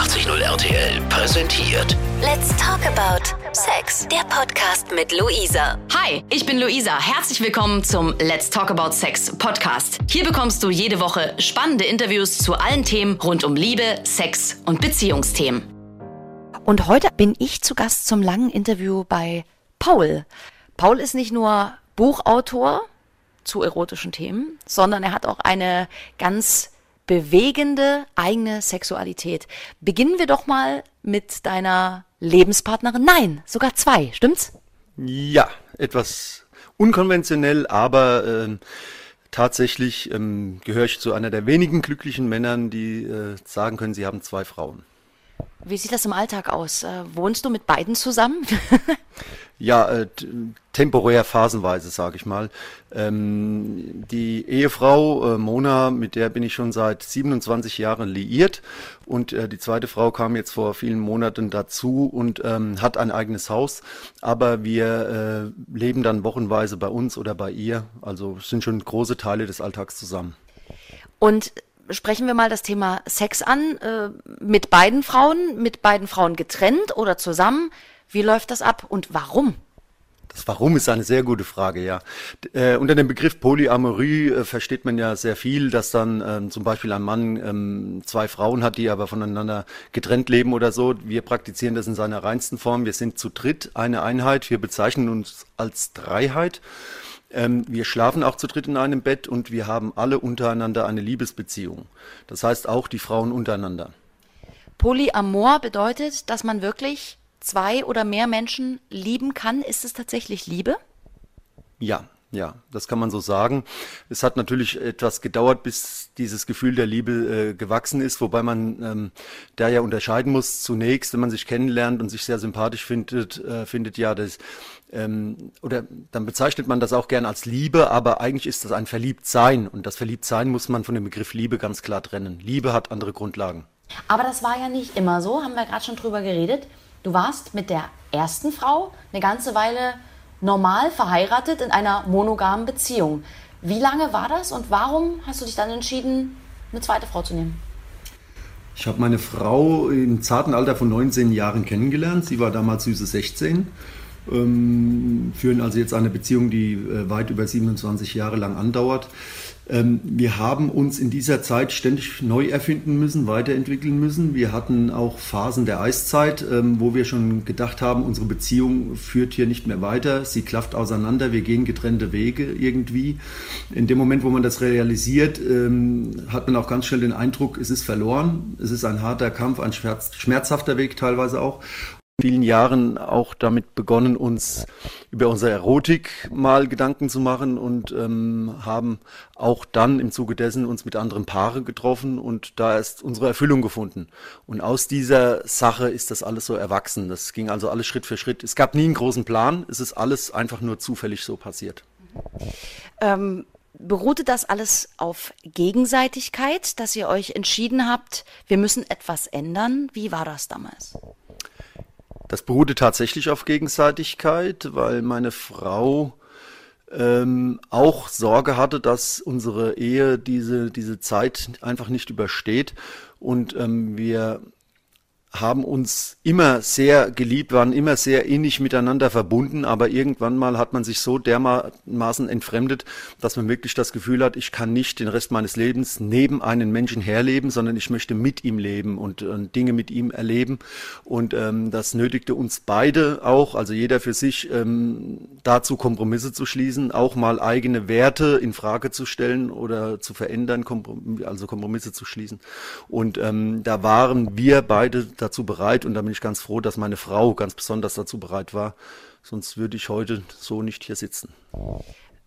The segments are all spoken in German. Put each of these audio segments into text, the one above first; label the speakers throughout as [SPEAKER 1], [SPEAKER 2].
[SPEAKER 1] 88.0 RTL präsentiert
[SPEAKER 2] Let's talk about Sex. Der Podcast mit Luisa.
[SPEAKER 3] Hi, ich bin Luisa. Herzlich willkommen zum Let's Talk About Sex Podcast. Hier bekommst du jede Woche spannende Interviews zu allen Themen rund um Liebe, Sex und Beziehungsthemen. Und heute bin ich zu Gast zum langen Interview bei Paul. Paul ist nicht nur Buchautor zu erotischen Themen, sondern er hat auch eine ganz bewegende eigene Sexualität. Beginnen wir doch mal mit deiner Lebenspartnerin. Nein, sogar zwei, stimmt's?
[SPEAKER 4] Ja, etwas unkonventionell, aber äh, tatsächlich ähm, gehöre ich zu einer der wenigen glücklichen Männern, die äh, sagen können, sie haben zwei Frauen.
[SPEAKER 3] Wie sieht das im Alltag aus? Äh, wohnst du mit beiden zusammen?
[SPEAKER 4] ja, äh, temporär phasenweise, sage ich mal. Ähm, die Ehefrau äh, Mona, mit der bin ich schon seit 27 Jahren liiert und äh, die zweite Frau kam jetzt vor vielen Monaten dazu und ähm, hat ein eigenes Haus, aber wir äh, leben dann wochenweise bei uns oder bei ihr, also sind schon große Teile des Alltags zusammen.
[SPEAKER 3] Und sprechen wir mal das Thema Sex an. Äh, mit beiden Frauen, mit beiden Frauen getrennt oder zusammen. Wie läuft das ab und warum?
[SPEAKER 4] Das Warum ist eine sehr gute Frage, ja. Äh, unter dem Begriff Polyamorie äh, versteht man ja sehr viel, dass dann ähm, zum Beispiel ein Mann ähm, zwei Frauen hat, die aber voneinander getrennt leben oder so. Wir praktizieren das in seiner reinsten Form. Wir sind zu dritt eine Einheit. Wir bezeichnen uns als Dreiheit. Ähm, wir schlafen auch zu dritt in einem Bett und wir haben alle untereinander eine Liebesbeziehung. Das heißt auch die Frauen untereinander.
[SPEAKER 3] Polyamor bedeutet, dass man wirklich zwei oder mehr Menschen lieben kann. Ist es tatsächlich Liebe?
[SPEAKER 4] Ja, ja, das kann man so sagen. Es hat natürlich etwas gedauert, bis dieses Gefühl der Liebe äh, gewachsen ist, wobei man ähm, da ja unterscheiden muss. Zunächst, wenn man sich kennenlernt und sich sehr sympathisch findet, äh, findet ja das ähm, oder dann bezeichnet man das auch gern als Liebe, aber eigentlich ist das ein Verliebtsein und das Verliebtsein muss man von dem Begriff Liebe ganz klar trennen. Liebe hat andere Grundlagen.
[SPEAKER 3] Aber das war ja nicht immer so, haben wir gerade schon drüber geredet. Du warst mit der ersten Frau eine ganze Weile normal verheiratet in einer monogamen Beziehung. Wie lange war das und warum hast du dich dann entschieden, eine zweite Frau zu nehmen?
[SPEAKER 4] Ich habe meine Frau im zarten Alter von 19 Jahren kennengelernt. Sie war damals süße 16. Ähm, führen also jetzt eine Beziehung, die äh, weit über 27 Jahre lang andauert. Ähm, wir haben uns in dieser Zeit ständig neu erfinden müssen, weiterentwickeln müssen. Wir hatten auch Phasen der Eiszeit, ähm, wo wir schon gedacht haben, unsere Beziehung führt hier nicht mehr weiter, sie klafft auseinander, wir gehen getrennte Wege irgendwie. In dem Moment, wo man das realisiert, hat man auch ganz schnell den Eindruck, es ist verloren, es ist ein harter Kampf, ein schmerzhafter Weg teilweise auch vielen Jahren auch damit begonnen, uns über unsere Erotik mal Gedanken zu machen und ähm, haben auch dann im Zuge dessen uns mit anderen Paaren getroffen und da ist unsere Erfüllung gefunden. Und aus dieser Sache ist das alles so erwachsen. Das ging also alles Schritt für Schritt. Es gab nie einen großen Plan, es ist alles einfach nur zufällig so passiert.
[SPEAKER 3] Ähm beruhte das alles auf Gegenseitigkeit, dass ihr euch entschieden habt, wir müssen etwas ändern? Wie war das damals?
[SPEAKER 4] Das beruhte tatsächlich auf Gegenseitigkeit, weil meine Frau ähm, auch Sorge hatte, dass unsere Ehe diese, diese Zeit einfach nicht übersteht. Und ähm, wir haben uns immer sehr geliebt, waren immer sehr innig miteinander verbunden, aber irgendwann mal hat man sich so dermaßen entfremdet, dass man wirklich das Gefühl hat, ich kann nicht den Rest meines Lebens neben einem Menschen herleben, sondern ich möchte mit ihm leben und, und Dinge mit ihm erleben. Und ähm, das nötigte uns beide auch, also jeder für sich, ähm, dazu Kompromisse zu schließen, auch mal eigene Werte in Frage zu stellen oder zu verändern, Komprom also Kompromisse zu schließen. Und ähm, da waren wir beide dazu bereit und da bin ich ganz froh, dass meine Frau ganz besonders dazu bereit war. Sonst würde ich heute so nicht hier sitzen.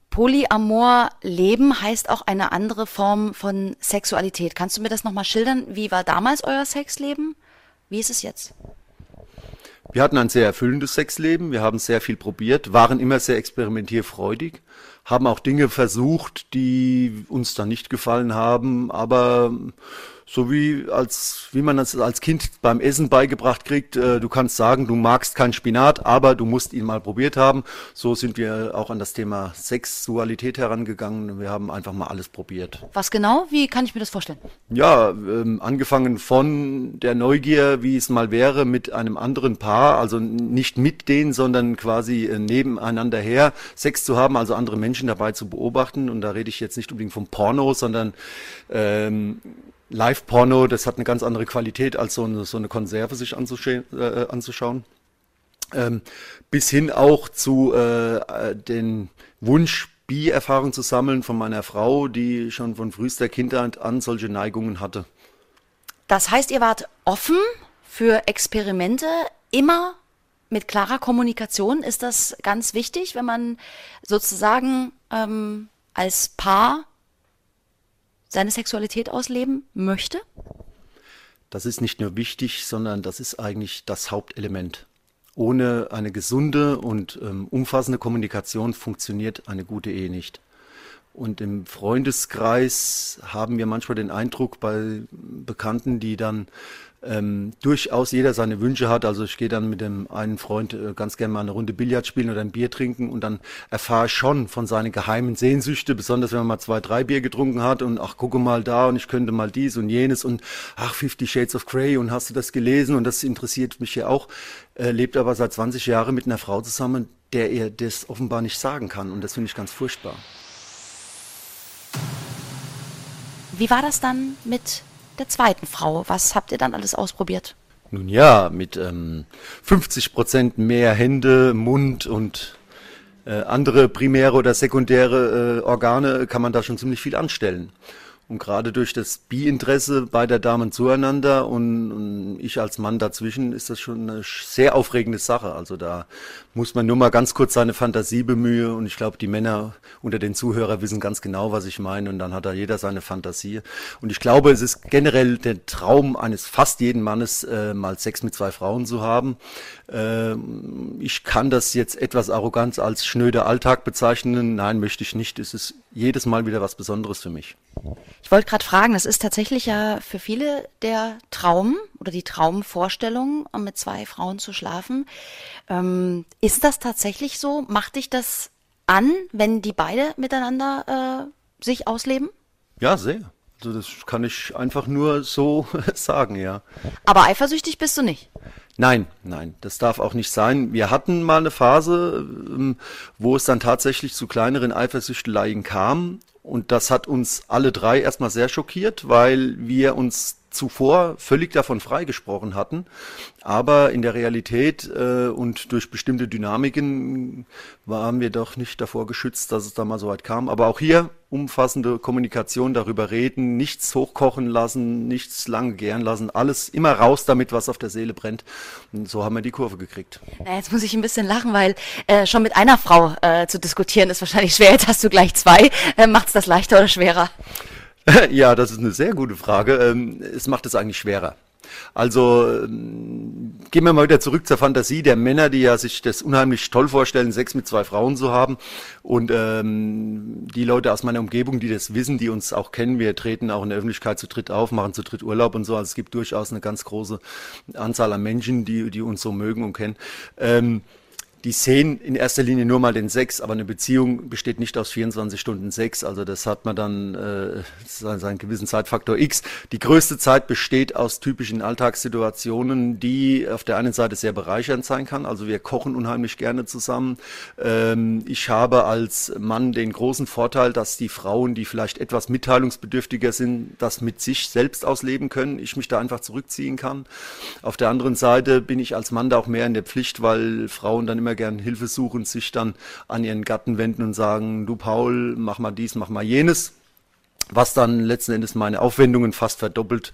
[SPEAKER 3] Polyamor leben heißt auch eine andere Form von Sexualität. Kannst du mir das nochmal schildern? Wie war damals euer Sexleben? Wie ist es jetzt?
[SPEAKER 4] Wir hatten ein sehr erfüllendes Sexleben, wir haben sehr viel probiert, waren immer sehr experimentierfreudig haben auch Dinge versucht, die uns dann nicht gefallen haben, aber so wie als wie man das als Kind beim Essen beigebracht kriegt, äh, du kannst sagen, du magst keinen Spinat, aber du musst ihn mal probiert haben. So sind wir auch an das Thema Sexualität herangegangen. Wir haben einfach mal alles probiert.
[SPEAKER 3] Was genau? Wie kann ich mir das vorstellen?
[SPEAKER 4] Ja, ähm, angefangen von der Neugier, wie es mal wäre mit einem anderen Paar, also nicht mit denen, sondern quasi äh, nebeneinander her Sex zu haben, also andere Menschen dabei zu beobachten. Und da rede ich jetzt nicht unbedingt vom Porno, sondern ähm, Live-Porno, das hat eine ganz andere Qualität, als so eine, so eine Konserve sich äh, anzuschauen. Ähm, bis hin auch zu äh, den Wunsch, Bi-Erfahrung zu sammeln von meiner Frau, die schon von frühester Kindheit an solche Neigungen hatte.
[SPEAKER 3] Das heißt, ihr wart offen für Experimente, immer mit klarer Kommunikation. Ist das ganz wichtig, wenn man sozusagen ähm, als Paar seine Sexualität ausleben möchte?
[SPEAKER 4] Das ist nicht nur wichtig, sondern das ist eigentlich das Hauptelement. Ohne eine gesunde und ähm, umfassende Kommunikation funktioniert eine gute Ehe nicht. Und im Freundeskreis haben wir manchmal den Eindruck bei Bekannten, die dann ähm, durchaus jeder seine Wünsche hat. Also ich gehe dann mit dem einen Freund äh, ganz gerne mal eine Runde Billard spielen oder ein Bier trinken und dann erfahre ich schon von seinen geheimen Sehnsüchte, besonders wenn man mal zwei, drei Bier getrunken hat und ach, gucke mal da und ich könnte mal dies und jenes und ach, Fifty Shades of Grey und hast du das gelesen und das interessiert mich ja auch. Äh, lebt aber seit 20 Jahren mit einer Frau zusammen, der er das offenbar nicht sagen kann und das finde ich ganz furchtbar.
[SPEAKER 3] Wie war das dann mit der zweiten Frau. Was habt ihr dann alles ausprobiert?
[SPEAKER 4] Nun ja, mit ähm, 50 Prozent mehr Hände, Mund und äh, andere primäre oder sekundäre äh, Organe kann man da schon ziemlich viel anstellen. Und gerade durch das Bi-Interesse beider Damen zueinander und, und, ich als Mann dazwischen ist das schon eine sehr aufregende Sache. Also da muss man nur mal ganz kurz seine Fantasie bemühen und ich glaube, die Männer unter den Zuhörern wissen ganz genau, was ich meine und dann hat da jeder seine Fantasie. Und ich glaube, es ist generell der Traum eines fast jeden Mannes, äh, mal Sex mit zwei Frauen zu haben. Äh, ich kann das jetzt etwas arrogant als schnöder Alltag bezeichnen. Nein, möchte ich nicht. Es ist jedes Mal wieder was Besonderes für mich.
[SPEAKER 3] Ich wollte gerade fragen, das ist tatsächlich ja für viele der Traum oder die Traumvorstellung, mit zwei Frauen zu schlafen. Ähm, ist das tatsächlich so? Macht dich das an, wenn die beide miteinander äh, sich ausleben?
[SPEAKER 4] Ja, sehr. Also das kann ich einfach nur so sagen, ja.
[SPEAKER 3] Aber eifersüchtig bist du nicht?
[SPEAKER 4] Nein, nein, das darf auch nicht sein. Wir hatten mal eine Phase, ähm, wo es dann tatsächlich zu kleineren Eifersüchteleien kam. Und das hat uns alle drei erstmal sehr schockiert, weil wir uns zuvor völlig davon freigesprochen hatten. Aber in der Realität äh, und durch bestimmte Dynamiken waren wir doch nicht davor geschützt, dass es da mal so weit kam. Aber auch hier umfassende Kommunikation darüber reden, nichts hochkochen lassen, nichts lange gären lassen, alles immer raus damit, was auf der Seele brennt. Und so haben wir die Kurve gekriegt.
[SPEAKER 3] Na, jetzt muss ich ein bisschen lachen, weil äh, schon mit einer Frau äh, zu diskutieren ist wahrscheinlich schwer. Jetzt hast du gleich zwei. Äh, Macht es das leichter oder schwerer?
[SPEAKER 4] ja, das ist eine sehr gute Frage. Ähm, es macht es eigentlich schwerer. Also ähm, gehen wir mal wieder zurück zur Fantasie der Männer, die ja sich das unheimlich toll vorstellen, Sex mit zwei Frauen zu haben. Und ähm, die Leute aus meiner Umgebung, die das wissen, die uns auch kennen, wir treten auch in der Öffentlichkeit zu dritt auf, machen zu dritt Urlaub und so. Also es gibt durchaus eine ganz große Anzahl an Menschen, die, die uns so mögen und kennen. Ähm, die sehen in erster Linie nur mal den Sex, aber eine Beziehung besteht nicht aus 24 Stunden Sex. Also das hat man dann äh, seinen gewissen Zeitfaktor X. Die größte Zeit besteht aus typischen Alltagssituationen, die auf der einen Seite sehr bereichernd sein kann. Also wir kochen unheimlich gerne zusammen. Ähm, ich habe als Mann den großen Vorteil, dass die Frauen, die vielleicht etwas mitteilungsbedürftiger sind, das mit sich selbst ausleben können. Ich mich da einfach zurückziehen kann. Auf der anderen Seite bin ich als Mann da auch mehr in der Pflicht, weil Frauen dann immer immer gern Hilfe suchen, sich dann an ihren Gatten wenden und sagen, du Paul, mach mal dies, mach mal jenes, was dann letzten Endes meine Aufwendungen fast verdoppelt.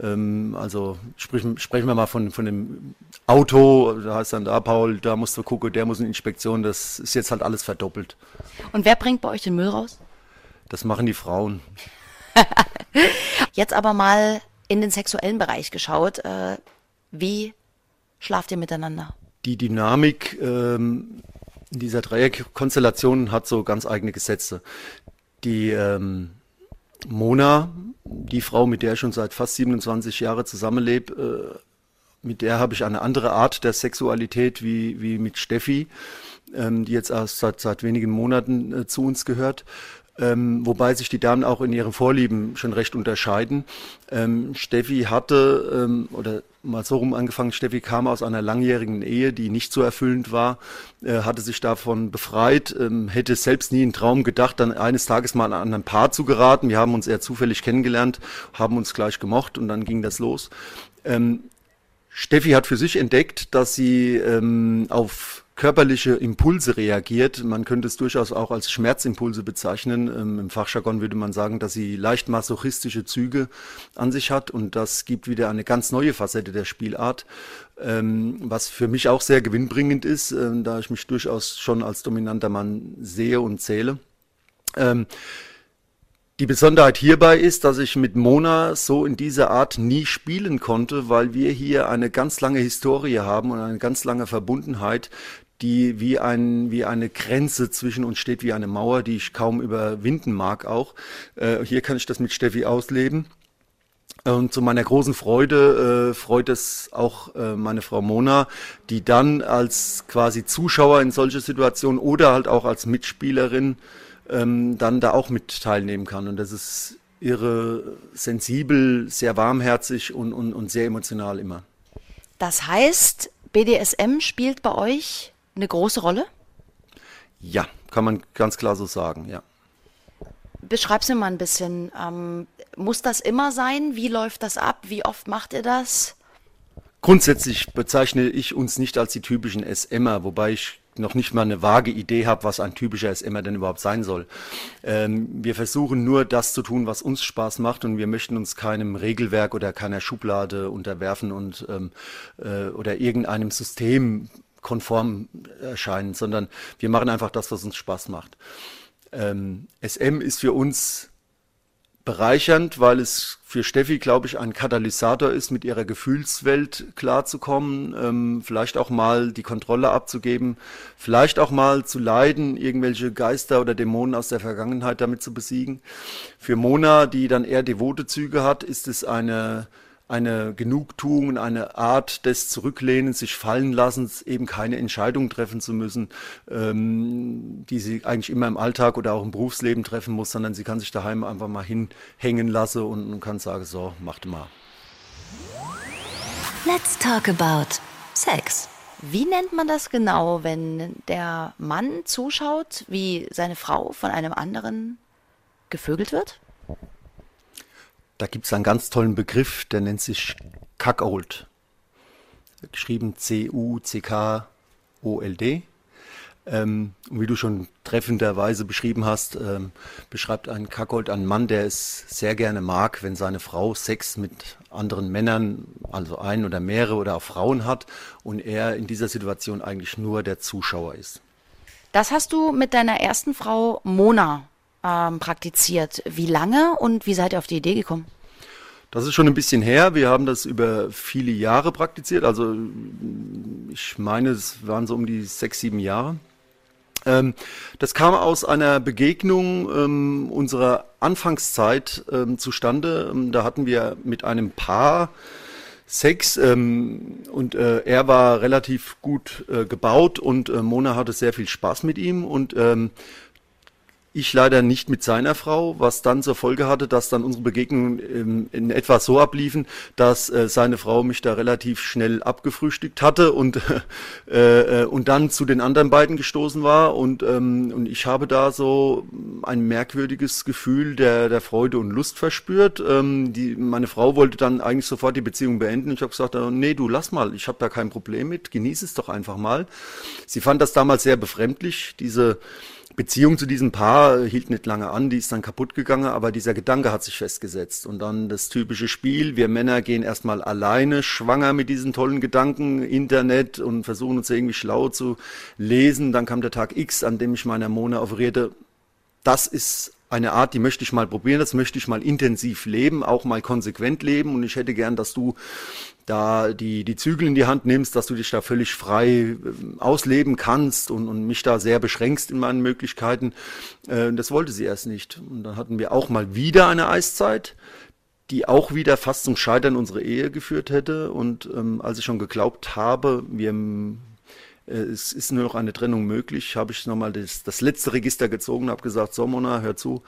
[SPEAKER 4] Ähm, also sprich, sprechen wir mal von, von dem Auto, da heißt dann da, Paul, da musst du gucken, der muss in Inspektion, das ist jetzt halt alles verdoppelt.
[SPEAKER 3] Und wer bringt bei euch den Müll raus?
[SPEAKER 4] Das machen die Frauen.
[SPEAKER 3] Jetzt aber mal in den sexuellen Bereich geschaut. Äh, wie schlaft ihr miteinander?
[SPEAKER 4] Die Dynamik ähm, in dieser Dreierkonstellation hat so ganz eigene Gesetze. Die ähm, Mona, die Frau, mit der ich schon seit fast 27 Jahren zusammenlebe, äh, mit der habe ich eine andere Art der Sexualität wie, wie mit Steffi, ähm, die jetzt erst seit, seit wenigen Monaten äh, zu uns gehört. Ähm, wobei sich die Damen auch in ihren Vorlieben schon recht unterscheiden. Ähm, Steffi hatte, ähm, oder mal so rum angefangen, Steffi kam aus einer langjährigen Ehe, die nicht so erfüllend war, äh, hatte sich davon befreit, ähm, hätte selbst nie in Traum gedacht, dann eines Tages mal an ein Paar zu geraten. Wir haben uns eher zufällig kennengelernt, haben uns gleich gemocht und dann ging das los. Ähm, Steffi hat für sich entdeckt, dass sie ähm, auf körperliche Impulse reagiert. Man könnte es durchaus auch als Schmerzimpulse bezeichnen. Ähm, Im Fachjargon würde man sagen, dass sie leicht masochistische Züge an sich hat und das gibt wieder eine ganz neue Facette der Spielart, ähm, was für mich auch sehr gewinnbringend ist, äh, da ich mich durchaus schon als dominanter Mann sehe und zähle. Ähm, die Besonderheit hierbei ist, dass ich mit Mona so in dieser Art nie spielen konnte, weil wir hier eine ganz lange Historie haben und eine ganz lange Verbundenheit, die wie, ein, wie eine Grenze zwischen uns steht, wie eine Mauer, die ich kaum überwinden mag auch. Äh, hier kann ich das mit Steffi ausleben. Und zu meiner großen Freude äh, freut es auch äh, meine Frau Mona, die dann als quasi Zuschauer in solche Situationen oder halt auch als Mitspielerin ähm, dann da auch mit teilnehmen kann. Und das ist irre sensibel, sehr warmherzig und, und, und sehr emotional immer.
[SPEAKER 3] Das heißt, BDSM spielt bei euch eine große Rolle?
[SPEAKER 4] Ja, kann man ganz klar so sagen, ja.
[SPEAKER 3] Beschreib's mir mal ein bisschen. Ähm, muss das immer sein? Wie läuft das ab? Wie oft macht ihr das?
[SPEAKER 4] Grundsätzlich bezeichne ich uns nicht als die typischen SMer, wobei ich noch nicht mal eine vage Idee habe, was ein typischer SMer denn überhaupt sein soll. Ähm, wir versuchen nur das zu tun, was uns Spaß macht und wir möchten uns keinem Regelwerk oder keiner Schublade unterwerfen und ähm, äh, oder irgendeinem System konform erscheinen, sondern wir machen einfach das, was uns Spaß macht. Ähm, SM ist für uns bereichernd, weil es für Steffi, glaube ich, ein Katalysator ist, mit ihrer Gefühlswelt klarzukommen, ähm, vielleicht auch mal die Kontrolle abzugeben, vielleicht auch mal zu leiden, irgendwelche Geister oder Dämonen aus der Vergangenheit damit zu besiegen. Für Mona, die dann eher devote Züge hat, ist es eine eine Genugtuung, eine Art des Zurücklehnens, sich fallen lassens, eben keine Entscheidung treffen zu müssen, ähm, die sie eigentlich immer im Alltag oder auch im Berufsleben treffen muss, sondern sie kann sich daheim einfach mal hinhängen lassen und, und kann sagen, so, macht mal.
[SPEAKER 2] Let's talk about Sex.
[SPEAKER 3] Wie nennt man das genau, wenn der Mann zuschaut, wie seine Frau von einem anderen gevögelt wird?
[SPEAKER 4] Da gibt es einen ganz tollen Begriff, der nennt sich Cuckold. Geschrieben C-U-C-K-O-L-D. Ähm, wie du schon treffenderweise beschrieben hast, ähm, beschreibt ein Cuckold einen Mann, der es sehr gerne mag, wenn seine Frau Sex mit anderen Männern, also ein oder mehrere oder auch Frauen hat und er in dieser Situation eigentlich nur der Zuschauer ist.
[SPEAKER 3] Das hast du mit deiner ersten Frau Mona ähm, praktiziert. Wie lange und wie seid ihr auf die Idee gekommen?
[SPEAKER 4] Das ist schon ein bisschen her. Wir haben das über viele Jahre praktiziert. Also ich meine, es waren so um die sechs, sieben Jahre. Ähm, das kam aus einer Begegnung ähm, unserer Anfangszeit ähm, zustande. Ähm, da hatten wir mit einem Paar Sex ähm, und äh, er war relativ gut äh, gebaut und äh, Mona hatte sehr viel Spaß mit ihm und ähm, ich leider nicht mit seiner Frau, was dann zur Folge hatte, dass dann unsere Begegnungen in, in etwa so abliefen, dass äh, seine Frau mich da relativ schnell abgefrühstückt hatte und äh, äh, und dann zu den anderen beiden gestoßen war und ähm, und ich habe da so ein merkwürdiges Gefühl der der Freude und Lust verspürt. Ähm, die meine Frau wollte dann eigentlich sofort die Beziehung beenden. Ich habe gesagt, äh, nee, du lass mal, ich habe da kein Problem mit, genieß es doch einfach mal. Sie fand das damals sehr befremdlich, diese Beziehung zu diesem Paar hielt nicht lange an, die ist dann kaputt gegangen, aber dieser Gedanke hat sich festgesetzt. Und dann das typische Spiel, wir Männer gehen erstmal alleine schwanger mit diesen tollen Gedanken, Internet und versuchen uns irgendwie schlau zu lesen. Dann kam der Tag X, an dem ich meiner Mona offerierte, das ist eine Art, die möchte ich mal probieren, das möchte ich mal intensiv leben, auch mal konsequent leben und ich hätte gern, dass du da die, die Zügel in die Hand nimmst, dass du dich da völlig frei äh, ausleben kannst und, und mich da sehr beschränkst in meinen Möglichkeiten. Äh, das wollte sie erst nicht. Und dann hatten wir auch mal wieder eine Eiszeit, die auch wieder fast zum Scheitern unserer Ehe geführt hätte. Und ähm, als ich schon geglaubt habe, wir es ist nur noch eine Trennung möglich, habe ich nochmal das, das letzte Register gezogen, habe gesagt, so Mona, hör zu,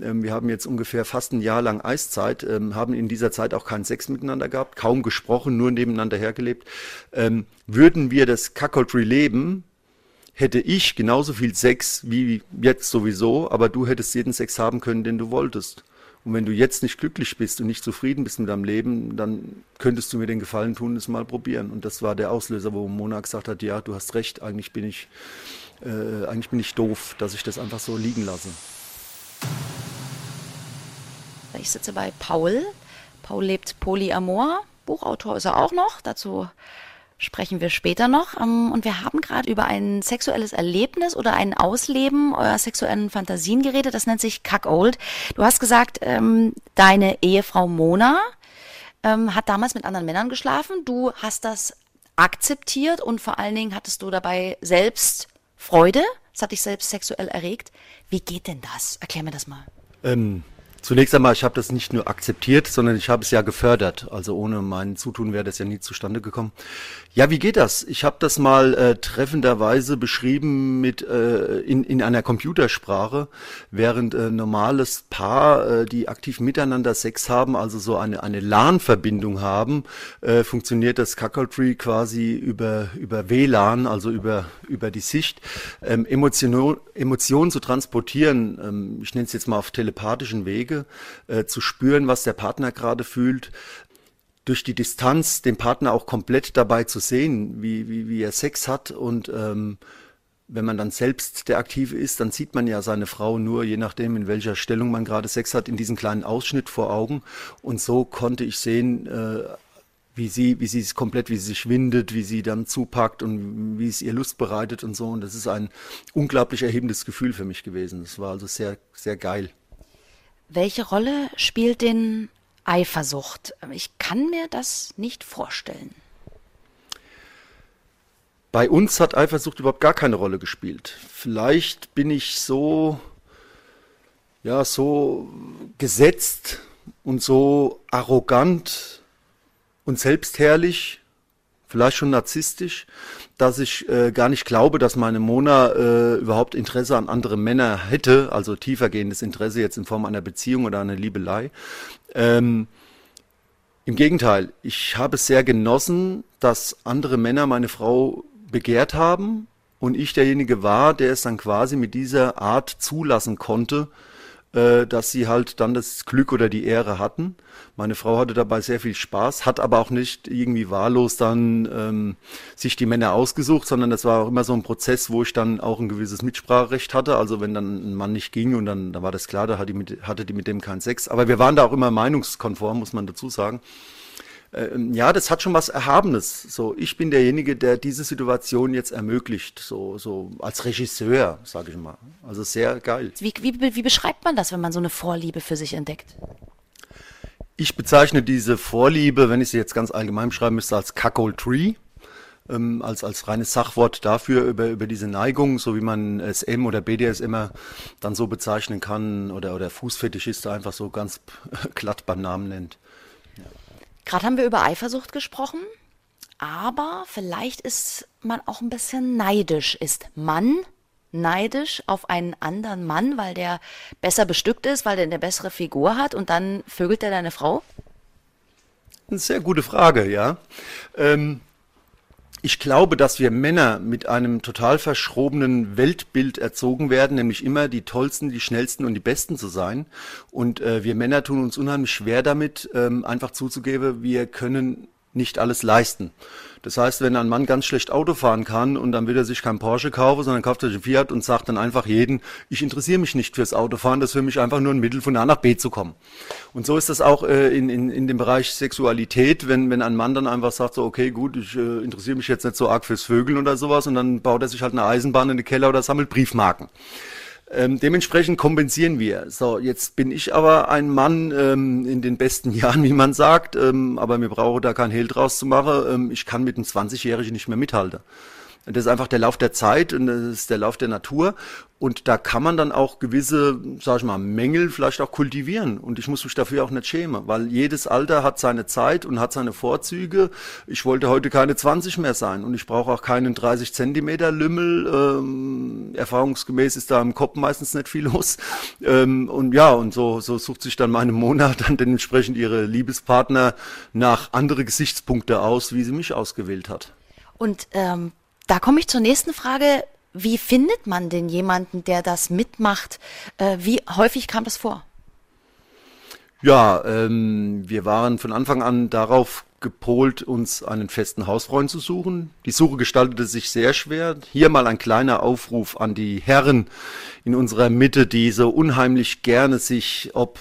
[SPEAKER 4] ähm, wir haben jetzt ungefähr fast ein Jahr lang Eiszeit, ähm, haben in dieser Zeit auch keinen Sex miteinander gehabt, kaum gesprochen, nur nebeneinander hergelebt. Ähm, würden wir das Cuckoldry leben, hätte ich genauso viel Sex wie jetzt sowieso, aber du hättest jeden Sex haben können, den du wolltest. Und wenn du jetzt nicht glücklich bist und nicht zufrieden bist mit deinem Leben, dann könntest du mir den Gefallen tun, es mal probieren. Und das war der Auslöser, wo Mona gesagt hat, ja, du hast recht, eigentlich bin ich, äh, eigentlich bin ich doof, dass ich das einfach so liegen lasse.
[SPEAKER 3] Ich sitze bei Paul. Paul lebt Polyamor. Buchautor ist er auch noch. Dazu sprechen wir später noch. Ähm, und wir haben gerade über ein sexuelles Erlebnis oder ein Ausleben eurer sexuellen Fantasien geredet. Das nennt sich Cuckold. Du hast gesagt, ähm, deine Ehefrau Mona ähm, hat damals mit anderen Männern geschlafen. Du hast das akzeptiert und vor allen Dingen hattest du dabei selbst Freude. Das hat dich selbst sexuell erregt. Wie geht denn das? Erklär mir das mal.
[SPEAKER 4] Ähm, Zunächst einmal, ich habe das nicht nur akzeptiert, sondern ich habe es ja gefördert. Also ohne mein Zutun wäre das ja nie zustande gekommen. Ja, wie geht das? Ich habe das mal äh, treffenderweise beschrieben mit äh, in, in einer Computersprache, während äh, normales Paar, äh, die aktiv miteinander Sex haben, also so eine eine LAN-Verbindung haben, äh, funktioniert das Cuckoldry quasi über über WLAN, also über über die Sicht, ähm, Emotionen Emotionen zu transportieren. Ähm, ich nenne es jetzt mal auf telepathischen Wege Wege, äh, zu spüren, was der Partner gerade fühlt, durch die Distanz den Partner auch komplett dabei zu sehen, wie, wie, wie er Sex hat und ähm, wenn man dann selbst der Aktive ist, dann sieht man ja seine Frau nur, je nachdem, in welcher Stellung man gerade Sex hat, in diesem kleinen Ausschnitt vor Augen. Und so konnte ich sehen, äh, wie sie, wie sie es komplett, wie sie sich windet, wie sie dann zupackt und wie es ihr Lust bereitet und so. Und das ist ein unglaublich erhebendes Gefühl für mich gewesen. Das war also sehr, sehr geil.
[SPEAKER 3] Welche Rolle spielt denn Eifersucht? Ich kann mir das nicht vorstellen.
[SPEAKER 4] Bei uns hat Eifersucht überhaupt gar keine Rolle gespielt. Vielleicht bin ich so, ja, so gesetzt und so arrogant und selbstherrlich, vielleicht schon narzisstisch, dass ich äh, gar nicht glaube, dass meine Mona äh, überhaupt Interesse an andere Männer hätte, also tiefergehendes Interesse jetzt in Form einer Beziehung oder einer Liebelei. Ähm, Im Gegenteil, ich habe es sehr genossen, dass andere Männer meine Frau begehrt haben und ich derjenige war, der es dann quasi mit dieser Art zulassen konnte, äh, dass sie halt dann das Glück oder die Ehre hatten. Meine Frau hatte dabei sehr viel Spaß, hat aber auch nicht irgendwie wahllos dann ähm, sich die Männer ausgesucht, sondern das war auch immer so ein Prozess, wo ich dann auch ein gewisses Mitspracherecht hatte. Also wenn dann ein Mann nicht ging und dann, dann war das klar, da hatte die, mit, hatte die mit dem keinen Sex. Aber wir waren da auch immer meinungskonform, muss man dazu sagen. Ähm, ja, das hat schon was Erhabenes. So, ich bin derjenige, der diese Situation jetzt ermöglicht, so, so als Regisseur, sage ich mal. Also sehr geil.
[SPEAKER 3] Wie, wie, wie beschreibt man das, wenn man so eine Vorliebe für sich entdeckt?
[SPEAKER 4] Ich bezeichne diese Vorliebe, wenn ich sie jetzt ganz allgemein schreiben müsste, als Cuckold Tree. Ähm, als, als reines Sachwort dafür, über, über diese Neigung, so wie man SM oder BDS immer dann so bezeichnen kann, oder, oder Fußfetischiste einfach so ganz glatt beim Namen nennt.
[SPEAKER 3] Gerade haben wir über Eifersucht gesprochen, aber vielleicht ist man auch ein bisschen neidisch. Ist Mann neidisch auf einen anderen Mann, weil der besser bestückt ist, weil der eine bessere Figur hat und dann vögelt er deine Frau?
[SPEAKER 4] Eine sehr gute Frage, ja. Ähm, ich glaube, dass wir Männer mit einem total verschrobenen Weltbild erzogen werden, nämlich immer die tollsten, die schnellsten und die besten zu sein. Und äh, wir Männer tun uns unheimlich schwer damit, ähm, einfach zuzugeben, wir können nicht alles leisten. Das heißt, wenn ein Mann ganz schlecht Auto fahren kann und dann will er sich kein Porsche kaufen, sondern kauft sich ein Fiat und sagt dann einfach jeden, ich interessiere mich nicht fürs Autofahren, das ist für mich einfach nur ein Mittel von A nach B zu kommen. Und so ist das auch äh, in, in, in dem Bereich Sexualität, wenn, wenn ein Mann dann einfach sagt, so okay, gut, ich äh, interessiere mich jetzt nicht so arg fürs Vögeln oder sowas und dann baut er sich halt eine Eisenbahn in den Keller oder sammelt Briefmarken. Ähm, dementsprechend kompensieren wir. So, jetzt bin ich aber ein Mann ähm, in den besten Jahren, wie man sagt, ähm, aber mir brauche da kein Hehl draus zu machen. Ähm, ich kann mit einem 20-Jährigen nicht mehr mithalten. Das ist einfach der Lauf der Zeit und das ist der Lauf der Natur. Und da kann man dann auch gewisse, sag ich mal, Mängel vielleicht auch kultivieren. Und ich muss mich dafür auch nicht schämen, weil jedes Alter hat seine Zeit und hat seine Vorzüge. Ich wollte heute keine 20 mehr sein und ich brauche auch keinen 30 Zentimeter Lümmel. Ähm, erfahrungsgemäß ist da im Kopf meistens nicht viel los. Ähm, und ja, und so, so sucht sich dann meine Mona dann dementsprechend ihre Liebespartner nach andere Gesichtspunkte aus, wie sie mich ausgewählt hat.
[SPEAKER 3] Und ähm, da komme ich zur nächsten Frage. Wie findet man denn jemanden, der das mitmacht? Äh, wie häufig kam das vor?
[SPEAKER 4] Ja, ähm, wir waren von Anfang an darauf gepolt, uns einen festen Hausfreund zu suchen. Die Suche gestaltete sich sehr schwer. Hier mal ein kleiner Aufruf an die Herren in unserer Mitte, die so unheimlich gerne sich, ob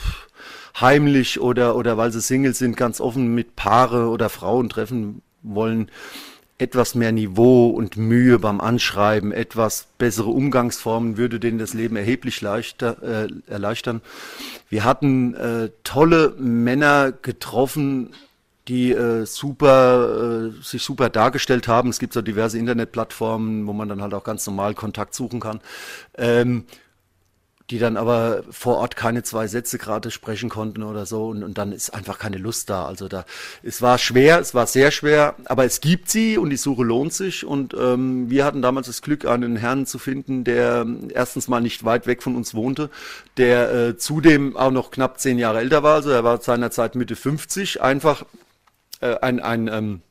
[SPEAKER 4] heimlich oder, oder weil sie Single sind, ganz offen mit Paare oder Frauen treffen wollen etwas mehr Niveau und Mühe beim Anschreiben, etwas bessere Umgangsformen würde denen das Leben erheblich leichter, äh, erleichtern. Wir hatten äh, tolle Männer getroffen, die äh, super äh, sich super dargestellt haben. Es gibt so diverse Internetplattformen, wo man dann halt auch ganz normal Kontakt suchen kann. Ähm, die dann aber vor Ort keine zwei Sätze gerade sprechen konnten oder so und, und dann ist einfach keine Lust da. Also da, es war schwer, es war sehr schwer, aber es gibt sie und die Suche lohnt sich und ähm, wir hatten damals das Glück, einen Herrn zu finden, der ähm, erstens mal nicht weit weg von uns wohnte, der äh, zudem auch noch knapp zehn Jahre älter war, also er war seinerzeit Mitte 50, einfach äh, ein, ein ähm,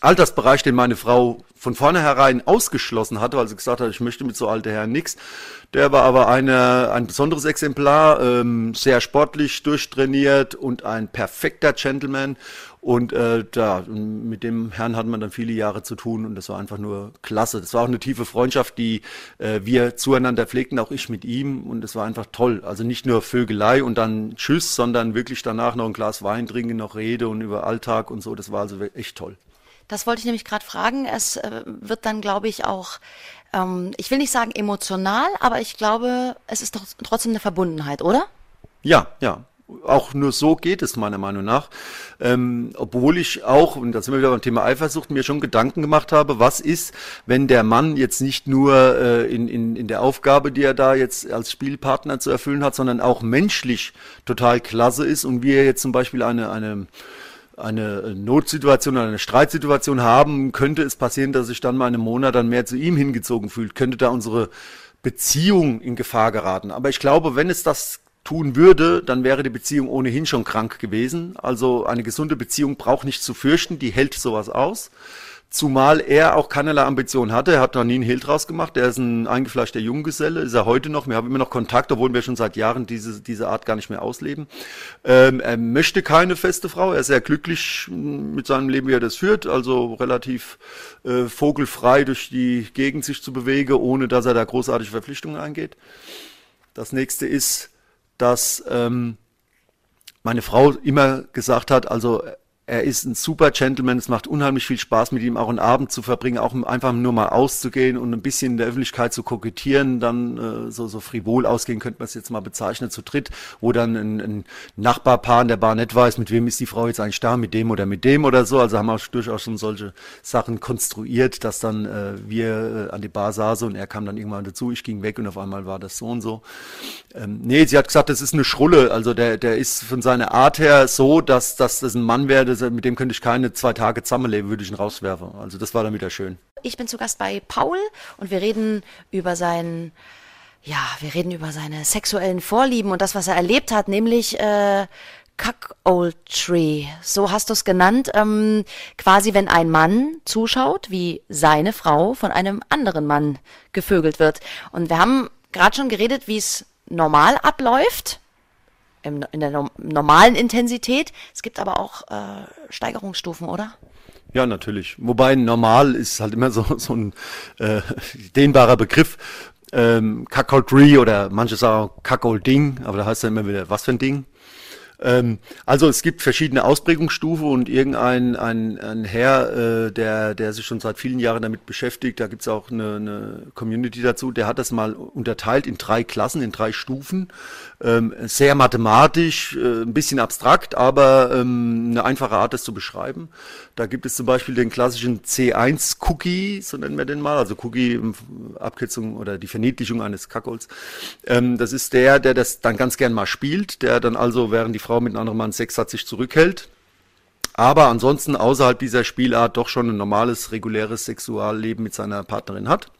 [SPEAKER 4] Altersbereich, den meine Frau von vornherein ausgeschlossen hatte, weil sie gesagt hat, ich möchte mit so alten Herren nichts. Der war aber eine, ein besonderes Exemplar, ähm, sehr sportlich, durchtrainiert und ein perfekter Gentleman. Und äh, da, mit dem Herrn hatten wir dann viele Jahre zu tun und das war einfach nur klasse. Das war auch eine tiefe Freundschaft, die äh, wir zueinander pflegten, auch ich mit ihm. Und es war einfach toll. Also nicht nur Vögelei und dann Tschüss, sondern wirklich danach noch ein Glas Wein trinken, noch Rede und über Alltag und so. Das war also echt toll.
[SPEAKER 3] Das wollte ich nämlich gerade fragen. Es äh, wird dann, glaube ich, auch, ähm, ich will nicht sagen emotional, aber ich glaube, es ist doch trotzdem eine Verbundenheit, oder?
[SPEAKER 4] Ja, ja. Auch nur so geht es meiner Meinung nach. Ähm, obwohl ich auch, und da sind wir wieder beim Thema Eifersucht, mir schon Gedanken gemacht habe, was ist, wenn der Mann jetzt nicht nur äh, in, in, in der Aufgabe, die er da jetzt als Spielpartner zu erfüllen hat, sondern auch menschlich total klasse ist und wir jetzt zum Beispiel eine, eine eine Notsituation oder eine Streitsituation haben, könnte es passieren, dass sich dann mal einen Monat dann mehr zu ihm hingezogen fühlt, könnte da unsere Beziehung in Gefahr geraten. Aber ich glaube, wenn es das tun würde, dann wäre die Beziehung ohnehin schon krank gewesen. Also eine gesunde Beziehung braucht nicht zu fürchten, die hält sowas aus. Zumal er auch keinerlei Ambition hatte. Er hat noch nie einen Hehl draus gemacht. Er ist ein eingefleischter Junggeselle, ist er heute noch. Wir haben immer noch Kontakt, obwohl wir schon seit Jahren diese, diese Art gar nicht mehr ausleben. Ähm, er möchte keine feste Frau. Er ist sehr glücklich mit seinem Leben, wie er das führt. Also relativ äh, vogelfrei durch die Gegend sich zu bewegen, ohne dass er da großartige Verpflichtungen eingeht. Das nächste ist, dass ähm, meine Frau immer gesagt hat, also er ist ein super Gentleman. Es macht unheimlich viel Spaß, mit ihm auch einen Abend zu verbringen, auch einfach nur mal auszugehen und ein bisschen in der Öffentlichkeit zu kokettieren, dann äh, so, so frivol ausgehen, könnte man es jetzt mal bezeichnen, zu dritt, wo dann ein, ein Nachbarpaar in der Bar nicht weiß, mit wem ist die Frau jetzt eigentlich da, mit dem oder mit dem oder so. Also haben wir durchaus schon solche Sachen konstruiert, dass dann äh, wir äh, an die Bar saßen und er kam dann irgendwann dazu, ich ging weg und auf einmal war das so und so. Ähm, nee, sie hat gesagt, das ist eine Schrulle. Also der, der ist von seiner Art her so, dass, dass das ein Mann wäre, mit dem könnte ich keine zwei Tage zusammenleben, würde ich ihn rauswerfen. Also das war dann wieder schön.
[SPEAKER 3] Ich bin zu Gast bei Paul und wir reden über seinen, ja, wir reden über seine sexuellen Vorlieben und das, was er erlebt hat, nämlich äh, Cuck Old Tree, so hast du es genannt. Ähm, quasi, wenn ein Mann zuschaut, wie seine Frau von einem anderen Mann gevögelt wird. Und wir haben gerade schon geredet, wie es normal abläuft im, in der normalen Intensität. Es gibt aber auch äh, Steigerungsstufen, oder?
[SPEAKER 4] Ja, natürlich. Wobei normal ist halt immer so, so ein äh, dehnbarer Begriff. Ähm, Cuckold Tree oder manche sagen Cuckold Ding, aber da heißt ja immer wieder, was für ein Ding. Ähm, also es gibt verschiedene Ausprägungsstufen und irgendein ein, ein Herr, äh, der, der sich schon seit vielen Jahren damit beschäftigt, da gibt es auch eine, eine Community dazu, der hat das mal unterteilt in drei Klassen, in drei Stufen. Ähm, sehr mathematisch, äh, ein bisschen abstrakt, aber ähm, eine einfache Art, das zu beschreiben. Da gibt es zum Beispiel den klassischen C1-Cookie, so nennen wir den mal, also Cookie, Abkürzung oder die Verniedlichung eines Kackholz. Ähm, das ist der, der das dann ganz gern mal spielt, der dann also, während die Frau mit einem anderen Mann Sex hat, sich zurückhält. Aber ansonsten außerhalb dieser Spielart doch schon ein normales, reguläres Sexualleben mit seiner Partnerin hat.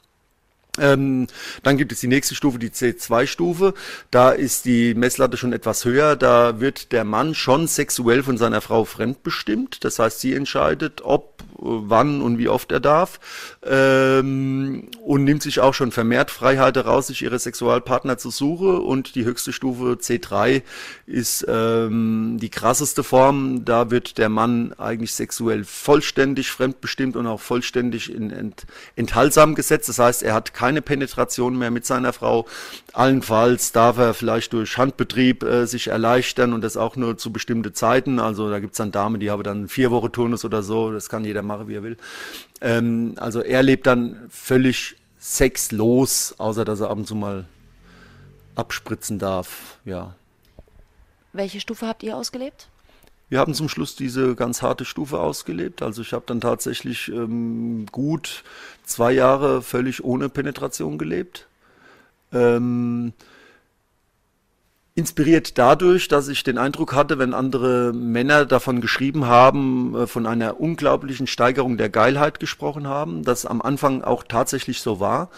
[SPEAKER 4] Ähm, dann gibt es die nächste Stufe, die C2-Stufe. Da ist die Messlatte schon etwas höher. Da wird der Mann schon sexuell von seiner Frau fremdbestimmt. Das heißt, sie entscheidet, ob wann und wie oft er darf ähm, und nimmt sich auch schon vermehrt Freiheit heraus, sich ihre Sexualpartner zu suchen. Und die höchste Stufe C3 ist ähm, die krasseste Form, da wird der Mann eigentlich sexuell vollständig fremdbestimmt und auch vollständig in ent, enthaltsam gesetzt, das heißt, er hat keine Penetration mehr mit seiner Frau, allenfalls darf er vielleicht durch Handbetrieb äh, sich erleichtern und das auch nur zu bestimmten Zeiten, also da gibt's dann Damen, die haben dann vier Woche Turnus oder so, das kann jeder machen, wie er will. Ähm, also er lebt dann völlig sexlos, außer dass er ab und zu mal abspritzen darf, ja.
[SPEAKER 3] Welche Stufe habt ihr ausgelebt?
[SPEAKER 4] Wir haben zum Schluss diese ganz harte Stufe ausgelebt. Also ich habe dann tatsächlich ähm, gut zwei Jahre völlig ohne Penetration gelebt. Ähm, inspiriert dadurch, dass ich den Eindruck hatte, wenn andere Männer davon geschrieben haben, äh, von einer unglaublichen Steigerung der Geilheit gesprochen haben, das am Anfang auch tatsächlich so war.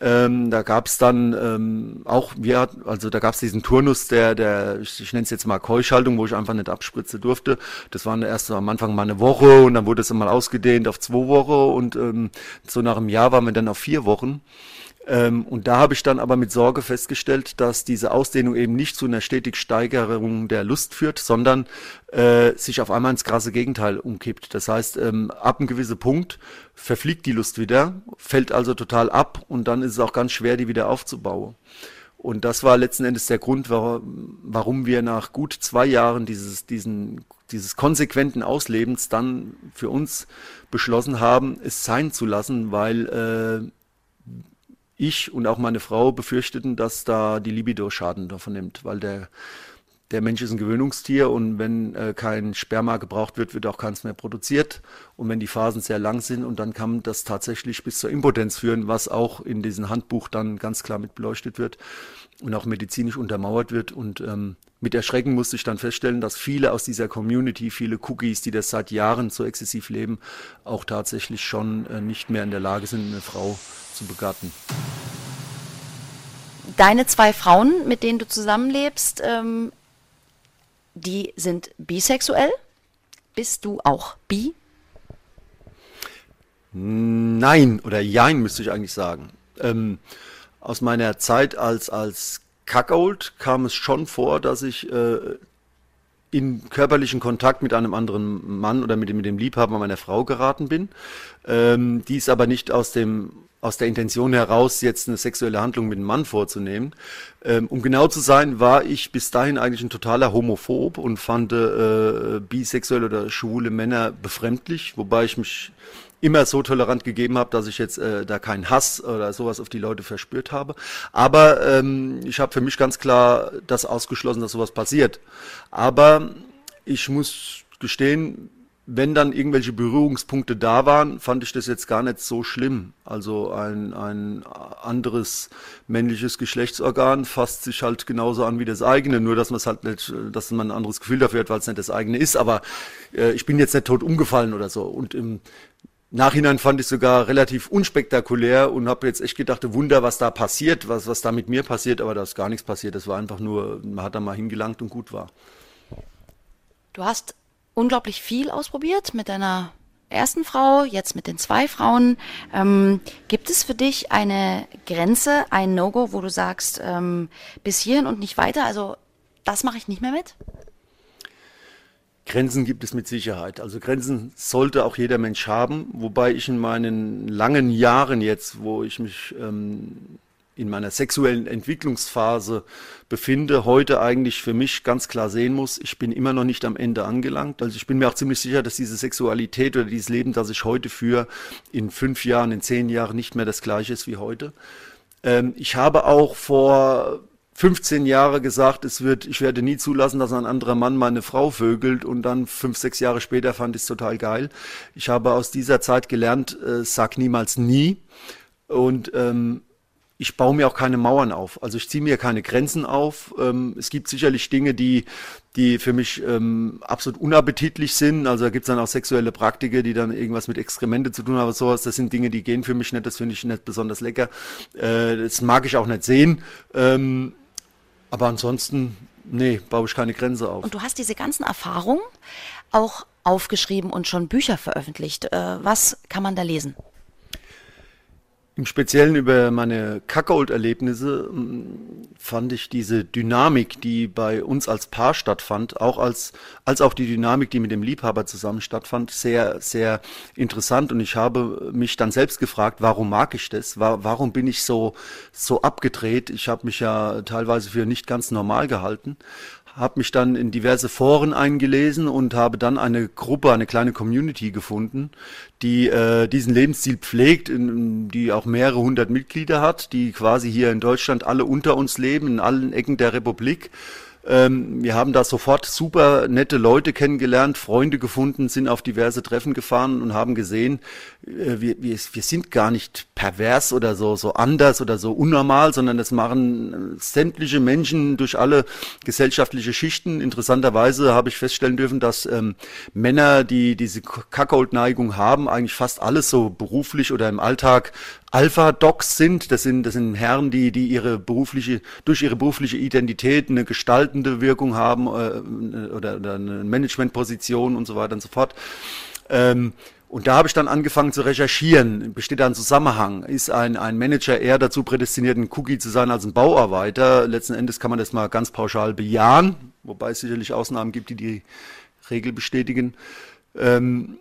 [SPEAKER 4] Ähm, da gab es dann ähm, auch, wir, also da gab es diesen Turnus der, der ich, ich nenne es jetzt mal Keuschhaltung, wo ich einfach nicht abspritzen durfte. Das war erst am Anfang mal eine Woche und dann wurde es mal ausgedehnt auf zwei Wochen und ähm, so nach einem Jahr waren wir dann auf vier Wochen. Ähm, und da habe ich dann aber mit Sorge festgestellt, dass diese Ausdehnung eben nicht zu einer stetig Steigerung der Lust führt, sondern äh, sich auf einmal ins krasse Gegenteil umkippt. Das heißt, ähm, ab einem gewissen Punkt verfliegt die Lust wieder, fällt also total ab und dann ist es auch ganz schwer, die wieder aufzubauen. Und das war letzten Endes der Grund, warum wir nach gut zwei Jahren dieses, diesen, dieses konsequenten Auslebens dann für uns beschlossen haben, es sein zu lassen, weil äh, ich und auch meine Frau befürchteten, dass da die Libido Schaden davon nimmt, weil der, der Mensch ist ein Gewöhnungstier und wenn äh, kein Sperma gebraucht wird, wird auch keins mehr produziert. Und wenn die Phasen sehr lang sind und dann kann das tatsächlich bis zur Impotenz führen, was auch in diesem Handbuch dann ganz klar mit beleuchtet wird und auch medizinisch untermauert wird. Und ähm, mit Erschrecken musste ich dann feststellen, dass viele aus dieser Community, viele Cookies, die das seit Jahren so exzessiv leben, auch tatsächlich schon äh, nicht mehr in der Lage sind, eine Frau zu begatten.
[SPEAKER 3] Deine zwei Frauen, mit denen du zusammenlebst, ähm, die sind bisexuell. Bist du auch bi?
[SPEAKER 4] Nein, oder jein müsste ich eigentlich sagen. Ähm, aus meiner Zeit als, als Kackold kam es schon vor, dass ich äh, in körperlichen Kontakt mit einem anderen Mann oder mit dem, mit dem Liebhaber meiner Frau geraten bin. Ähm, dies aber nicht aus dem aus der Intention heraus, jetzt eine sexuelle Handlung mit einem Mann vorzunehmen. Ähm, um genau zu sein, war ich bis dahin eigentlich ein totaler Homophob und fand äh, bisexuelle oder schwule Männer befremdlich, wobei ich mich immer so tolerant gegeben habe, dass ich jetzt äh, da keinen Hass oder sowas auf die Leute verspürt habe. Aber ähm, ich habe für mich ganz klar das ausgeschlossen, dass sowas passiert. Aber ich muss gestehen, wenn dann irgendwelche Berührungspunkte da waren, fand ich das jetzt gar nicht so schlimm. Also ein, ein anderes männliches Geschlechtsorgan fasst sich halt genauso an wie das eigene, nur dass man es halt nicht, dass man ein anderes Gefühl dafür hat, weil es nicht das eigene ist. Aber äh, ich bin jetzt nicht tot umgefallen oder so. Und im Nachhinein fand ich sogar relativ unspektakulär und habe jetzt echt gedacht, Wunder, was da passiert, was, was da mit mir passiert, aber da ist gar nichts passiert. Das war einfach nur, man hat da mal hingelangt und gut war.
[SPEAKER 3] Du hast unglaublich viel ausprobiert mit deiner ersten Frau, jetzt mit den zwei Frauen. Ähm, gibt es für dich eine Grenze, ein No-Go, wo du sagst, ähm, bis hierhin und nicht weiter? Also das mache ich nicht mehr mit?
[SPEAKER 4] Grenzen gibt es mit Sicherheit. Also Grenzen sollte auch jeder Mensch haben, wobei ich in meinen langen Jahren jetzt, wo ich mich ähm, in meiner sexuellen Entwicklungsphase befinde, heute eigentlich für mich ganz klar sehen muss, ich bin immer noch nicht am Ende angelangt. Also ich bin mir auch ziemlich sicher, dass diese Sexualität oder dieses Leben, das ich heute führe, in fünf Jahren, in zehn Jahren nicht mehr das gleiche ist wie heute. Ähm, ich habe auch vor 15 Jahre gesagt, es wird, ich werde nie zulassen, dass ein anderer Mann meine Frau vögelt und dann fünf, sechs Jahre später fand ich es total geil. Ich habe aus dieser Zeit gelernt, äh, sag niemals nie und ähm, ich baue mir auch keine Mauern auf. Also ich ziehe mir keine Grenzen auf. Ähm, es gibt sicherlich Dinge, die, die für mich ähm, absolut unappetitlich sind. Also da gibt es dann auch sexuelle Praktiken, die dann irgendwas mit Exkremente zu tun haben. Sowas, das sind Dinge, die gehen für mich nicht. Das finde ich nicht besonders lecker. Äh, das mag ich auch nicht sehen. Ähm, aber ansonsten, nee, baue ich keine Grenze auf.
[SPEAKER 3] Und du hast diese ganzen Erfahrungen auch aufgeschrieben und schon Bücher veröffentlicht. Äh, was kann man da lesen?
[SPEAKER 4] Im Speziellen über meine Kackold-Erlebnisse hm, fand ich diese Dynamik, die bei uns als Paar stattfand, auch als, als auch die Dynamik, die mit dem Liebhaber zusammen stattfand, sehr, sehr interessant. Und ich habe mich dann selbst gefragt, warum mag ich das? Warum bin ich so, so abgedreht? Ich habe mich ja teilweise für nicht ganz normal gehalten habe mich dann in diverse Foren eingelesen und habe dann eine Gruppe, eine kleine Community gefunden, die äh, diesen Lebensstil pflegt, in, die auch mehrere hundert Mitglieder hat, die quasi hier in Deutschland alle unter uns leben, in allen Ecken der Republik ähm, wir haben da sofort super nette Leute kennengelernt, Freunde gefunden, sind auf diverse Treffen gefahren und haben gesehen, äh, wir, wir, wir sind gar nicht pervers oder so, so anders oder so unnormal, sondern das machen sämtliche Menschen durch alle gesellschaftliche Schichten. Interessanterweise habe ich feststellen dürfen, dass ähm, Männer, die diese Kackold-Neigung haben, eigentlich fast alles so beruflich oder im Alltag Alpha-Docs sind. Das sind, das sind Herren, die, die ihre berufliche, durch ihre berufliche Identität eine gestaltende Wirkung haben äh, oder, oder eine Managementposition und so weiter und so fort. Ähm, und da habe ich dann angefangen zu recherchieren. Besteht da ein Zusammenhang? Ist ein, ein Manager eher dazu prädestiniert, ein Cookie zu sein als ein Bauarbeiter? Letzten Endes kann man das mal ganz pauschal bejahen, wobei es sicherlich Ausnahmen gibt, die die Regel bestätigen. Ähm,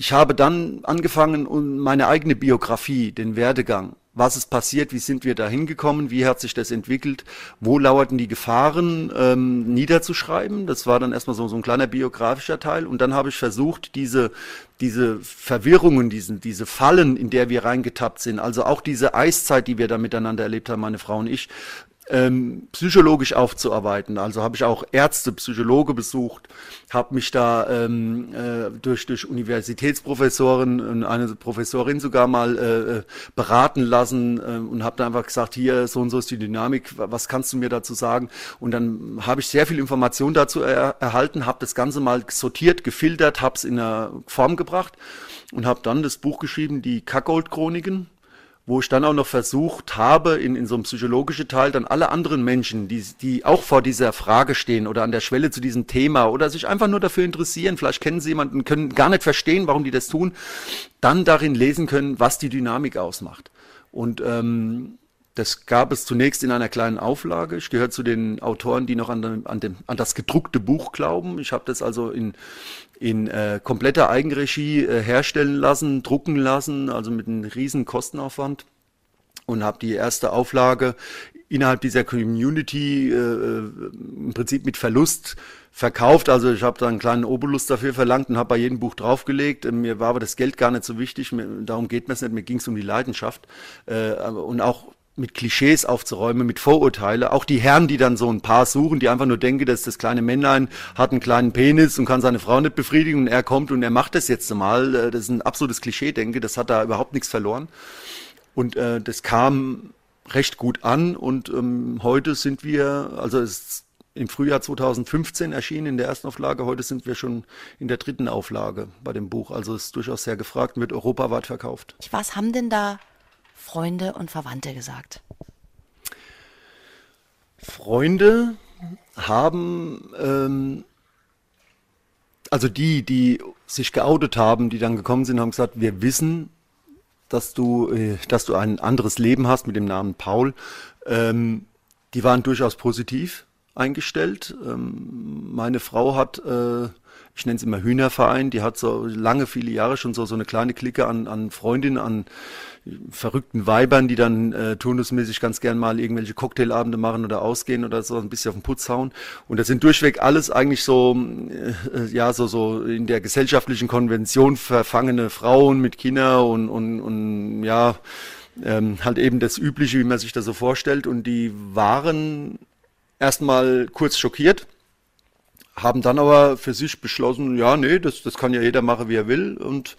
[SPEAKER 4] ich habe dann angefangen und meine eigene Biografie, den Werdegang, was ist passiert, wie sind wir da hingekommen, wie hat sich das entwickelt, wo lauerten die Gefahren ähm, niederzuschreiben. Das war dann erstmal so, so ein kleiner biografischer Teil. Und dann habe ich versucht, diese, diese Verwirrungen, diesen, diese Fallen, in der wir reingetappt sind, also auch diese Eiszeit, die wir da miteinander erlebt haben, meine Frau und ich, ähm, psychologisch aufzuarbeiten. Also habe ich auch Ärzte, Psychologe besucht, habe mich da ähm, äh, durch, durch Universitätsprofessoren und eine Professorin sogar mal äh, äh beraten lassen äh, und habe dann einfach gesagt, hier so und so ist die Dynamik, was kannst du mir dazu sagen? Und dann habe ich sehr viel Information dazu er erhalten, habe das Ganze mal sortiert, gefiltert, habe es in eine Form gebracht und habe dann das Buch geschrieben, die Kackold-Chroniken wo ich dann auch noch versucht habe, in, in so einem psychologischen Teil dann alle anderen Menschen, die, die auch vor dieser Frage stehen oder an der Schwelle zu diesem Thema oder sich einfach nur dafür interessieren, vielleicht kennen sie jemanden, können gar nicht verstehen, warum die das tun, dann darin lesen können, was die Dynamik ausmacht. Und ähm, das gab es zunächst in einer kleinen Auflage. Ich gehöre zu den Autoren, die noch an, dem, an, dem, an das gedruckte Buch glauben. Ich habe das also in, in äh, kompletter Eigenregie äh, herstellen lassen, drucken lassen, also mit einem riesen Kostenaufwand und habe die erste Auflage innerhalb dieser Community äh, äh, im Prinzip mit Verlust verkauft. Also ich habe da einen kleinen Obolus dafür verlangt und habe bei jedem Buch draufgelegt. Äh, mir war aber das Geld gar nicht so wichtig. Mir, darum geht mir es nicht. Mir ging es um die Leidenschaft äh, und auch mit Klischees aufzuräumen, mit Vorurteile. Auch die Herren, die dann so ein Paar suchen, die einfach nur denken, dass das kleine Männlein hat einen kleinen Penis und kann seine Frau nicht befriedigen und er kommt und er macht das jetzt mal. Äh, das ist ein absolutes Klischee, denke. Das hat da überhaupt nichts verloren. Und äh, das kam recht gut an und ähm, heute sind wir, also es ist im Frühjahr 2015 erschienen in der ersten Auflage, heute sind wir schon in der dritten Auflage bei dem Buch. Also es ist durchaus sehr gefragt, wird europaweit verkauft.
[SPEAKER 3] Was haben denn da Freunde und Verwandte gesagt?
[SPEAKER 4] Freunde haben, ähm, also die, die sich geoutet haben, die dann gekommen sind, haben gesagt, wir wissen, dass du, äh, dass du ein anderes Leben hast mit dem Namen Paul. Ähm, die waren durchaus positiv eingestellt. Ähm, meine Frau hat, äh, ich nenne es immer Hühnerverein, die hat so lange, viele Jahre schon so, so eine kleine Clique an, an Freundinnen, an verrückten Weibern, die dann äh, turnusmäßig ganz gern mal irgendwelche Cocktailabende machen oder ausgehen oder so ein bisschen auf den Putz hauen. Und das sind durchweg alles eigentlich so, äh, ja, so, so in der gesellschaftlichen Konvention verfangene Frauen mit Kindern und, und, und ja, ähm, halt eben das Übliche, wie man sich das so vorstellt. Und die waren erstmal kurz schockiert, haben dann aber für sich beschlossen, ja, nee, das, das kann ja jeder machen, wie er will. Und